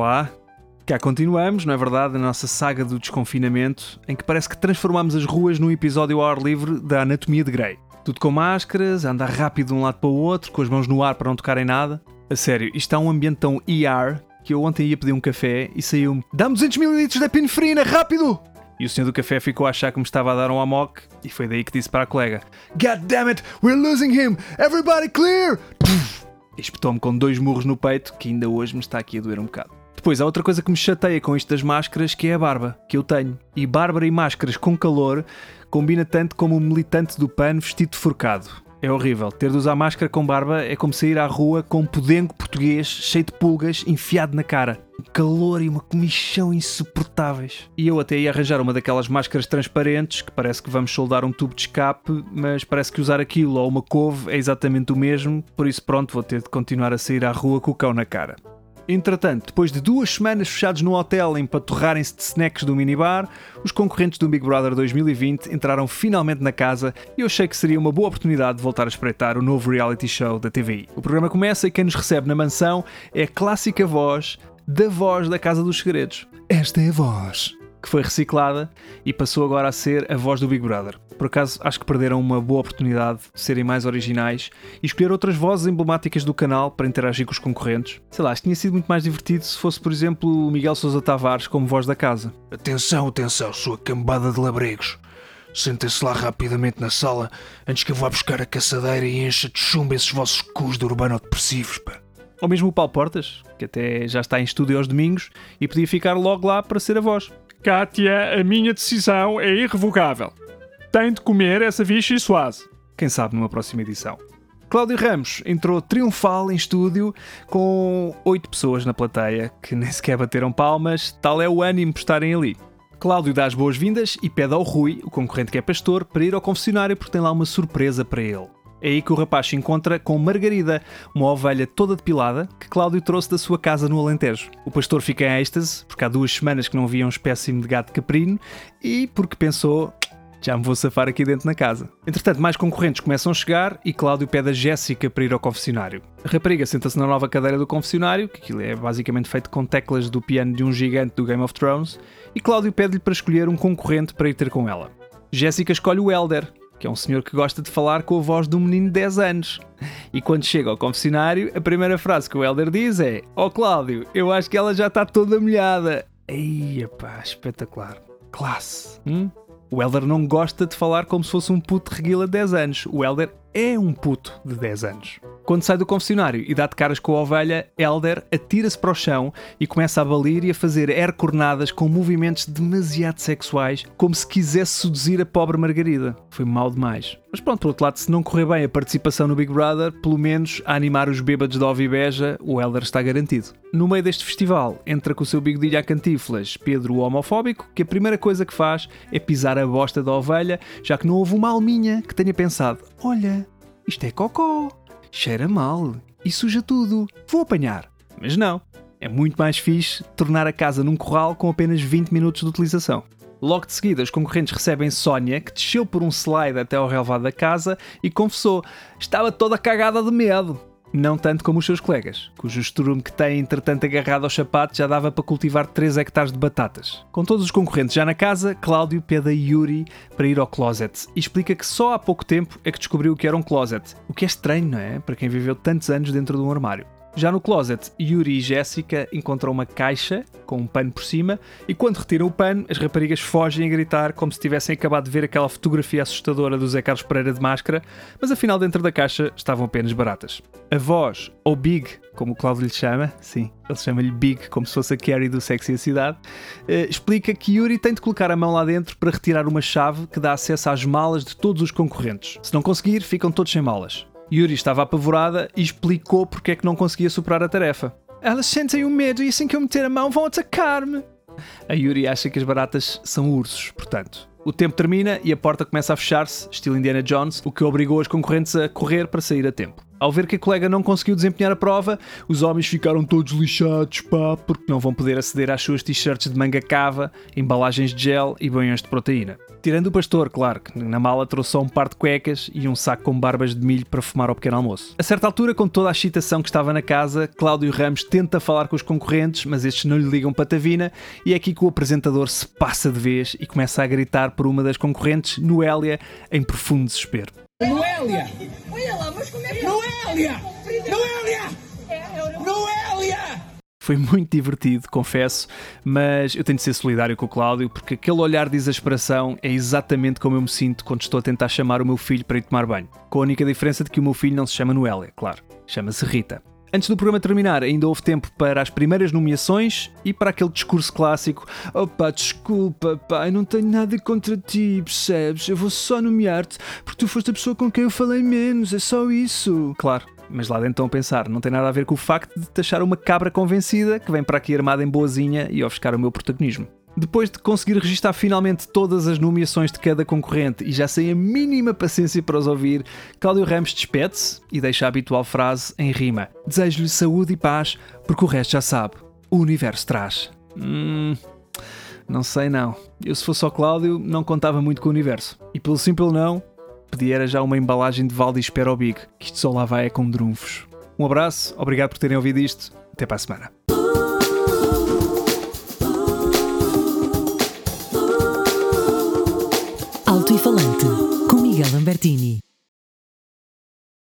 Olá, cá continuamos, não é verdade, a nossa saga do desconfinamento, em que parece que transformamos as ruas num episódio ao ar livre da Anatomia de Grey. Tudo com máscaras, andar rápido de um lado para o outro, com as mãos no ar para não tocar em nada. A sério, isto está um ambiente tão ER que eu ontem ia pedir um café e saiu-me Dá-me 200ml da pinefrina, rápido! E o senhor do café ficou a achar que me estava a dar um amok e foi daí que disse para a colega God damn it, we're losing him! Everybody clear! Espetou-me com dois murros no peito que ainda hoje me está aqui a doer um bocado. Depois, há outra coisa que me chateia com isto das máscaras, que é a barba, que eu tenho. E Bárbara e máscaras com calor combina tanto como o militante do PAN vestido de forcado. É horrível. Ter de usar máscara com barba é como sair à rua com um podengo português cheio de pulgas enfiado na cara. Um calor e uma comichão insuportáveis. E eu até ia arranjar uma daquelas máscaras transparentes que parece que vamos soldar um tubo de escape, mas parece que usar aquilo ou uma couve é exatamente o mesmo, por isso pronto, vou ter de continuar a sair à rua com o cão na cara. Entretanto, depois de duas semanas fechados no hotel em patorrarem-se de snacks do minibar, os concorrentes do Big Brother 2020 entraram finalmente na casa e eu achei que seria uma boa oportunidade de voltar a espreitar o novo reality show da TVI. O programa começa e quem nos recebe na mansão é a clássica voz da voz da Casa dos Segredos. Esta é a voz que foi reciclada e passou agora a ser a voz do Big Brother. Por acaso, acho que perderam uma boa oportunidade de serem mais originais e escolher outras vozes emblemáticas do canal para interagir com os concorrentes. Sei lá, acho que tinha sido muito mais divertido se fosse, por exemplo, o Miguel Sousa Tavares como voz da casa. Atenção, atenção, sua cambada de labregos. Sentem-se lá rapidamente na sala antes que eu vá buscar a caçadeira e encha de chumbo esses vossos cus de urbano-depressivos, pá. Ou mesmo o Paulo Portas, que até já está em estúdio aos domingos e podia ficar logo lá para ser a voz. Kátia, a minha decisão é irrevogável. Tem de comer essa vicha e suase. Quem sabe numa próxima edição. Cláudio Ramos entrou triunfal em estúdio com oito pessoas na plateia que nem sequer bateram palmas, tal é o ânimo por estarem ali. Cláudio dá as boas-vindas e pede ao Rui, o concorrente que é pastor, para ir ao confessionário porque tem lá uma surpresa para ele. É aí que o rapaz se encontra com Margarida, uma ovelha toda depilada que Cláudio trouxe da sua casa no Alentejo. O pastor fica em êxtase, porque há duas semanas que não via um espécime de gato caprino e porque pensou. Já me vou safar aqui dentro na casa. Entretanto, mais concorrentes começam a chegar e Cláudio pede a Jéssica para ir ao confessionário. A rapariga senta-se na nova cadeira do confessionário, que aquilo é basicamente feito com teclas do piano de um gigante do Game of Thrones, e Cláudio pede-lhe para escolher um concorrente para ir ter com ela. Jéssica escolhe o Elder, que é um senhor que gosta de falar com a voz de um menino de 10 anos. E quando chega ao confessionário, a primeira frase que o Elder diz é: Ó oh, Cláudio, eu acho que ela já está toda molhada. Eia pá, espetacular. Classe. Hum? O Elder não gosta de falar como se fosse um puto reguila de 10 anos. O Elder é um puto de 10 anos. Quando sai do confessionário e dá de caras com a ovelha, Elder atira-se para o chão e começa a balir e a fazer air cornadas com movimentos demasiado sexuais, como se quisesse seduzir a pobre Margarida. Foi mal demais. Mas pronto, por outro lado, se não correr bem a participação no Big Brother, pelo menos a animar os bêbados de Ovibeja, o Elder está garantido. No meio deste festival, entra com o seu bigodilho a cantiflas Pedro o homofóbico, que a primeira coisa que faz é pisar a bosta da ovelha, já que não houve uma alminha que tenha pensado: olha, isto é cocó cheira mal e suja tudo. Vou apanhar. Mas não. É muito mais fixe tornar a casa num corral com apenas 20 minutos de utilização. Logo de seguida, os concorrentes recebem Sónia, que desceu por um slide até ao relevado da casa e confessou: estava toda cagada de medo. Não tanto como os seus colegas, cujo estrume que tem entretanto agarrado aos sapatos já dava para cultivar 3 hectares de batatas. Com todos os concorrentes já na casa, Cláudio pede a Yuri para ir ao closet e explica que só há pouco tempo é que descobriu o que era um closet. O que é estranho, não é? Para quem viveu tantos anos dentro de um armário. Já no closet, Yuri e Jéssica encontram uma caixa com um pano por cima e quando retiram o pano, as raparigas fogem a gritar como se tivessem acabado de ver aquela fotografia assustadora do Zé Carlos Pereira de máscara, mas afinal dentro da caixa estavam apenas baratas. A voz, ou Big, como o Cláudio lhe chama, sim, ele chama-lhe Big como se fosse a Carrie do Sexy a Cidade, eh, explica que Yuri tem de colocar a mão lá dentro para retirar uma chave que dá acesso às malas de todos os concorrentes. Se não conseguir, ficam todos sem malas. Yuri estava apavorada e explicou porque é que não conseguia superar a tarefa. Elas sentem o medo e assim que eu meter a mão vão atacar-me. A Yuri acha que as baratas são ursos, portanto. O tempo termina e a porta começa a fechar-se, estilo Indiana Jones, o que obrigou as concorrentes a correr para sair a tempo. Ao ver que a colega não conseguiu desempenhar a prova, os homens ficaram todos lixados, pá, porque não vão poder aceder às suas t-shirts de manga cava, embalagens de gel e banhões de proteína. Tirando o pastor, claro, que na mala trouxe só um par de cuecas e um saco com barbas de milho para fumar ao pequeno almoço. A certa altura, com toda a excitação que estava na casa, Cláudio Ramos tenta falar com os concorrentes, mas estes não lhe ligam patavina e é aqui que o apresentador se passa de vez e começa a gritar por uma das concorrentes, Noélia, em profundo desespero. Noélia! Olha lá, mas como é que Noélia! Noélia! Noélia! Foi muito divertido, confesso, mas eu tenho de ser solidário com o Cláudio porque aquele olhar de exasperação é exatamente como eu me sinto quando estou a tentar chamar o meu filho para ir tomar banho. Com a única diferença de que o meu filho não se chama Noélia, claro, chama-se Rita. Antes do programa terminar, ainda houve tempo para as primeiras nomeações e para aquele discurso clássico: pá, desculpa, pai, não tenho nada contra ti, percebes? Eu vou só nomear-te porque tu foste a pessoa com quem eu falei menos, é só isso. Claro, mas lá dentro estão a pensar, não tem nada a ver com o facto de te achar uma cabra convencida que vem para aqui armada em boazinha e ofuscar o meu protagonismo. Depois de conseguir registar finalmente todas as nomeações de cada concorrente e já sem a mínima paciência para os ouvir, Cláudio Ramos despede-se e deixa a habitual frase em rima: Desejo-lhe saúde e paz, porque o resto já sabe, o universo traz. Hum. Não sei não. Eu se fosse o Cláudio não contava muito com o universo. E pelo simples não, pedia era já uma embalagem de Valdis Big, que isto só lá vai é com drunfos. Um abraço, obrigado por terem ouvido isto. Até para a semana. Alto e Falante, com Miguel Lambertini.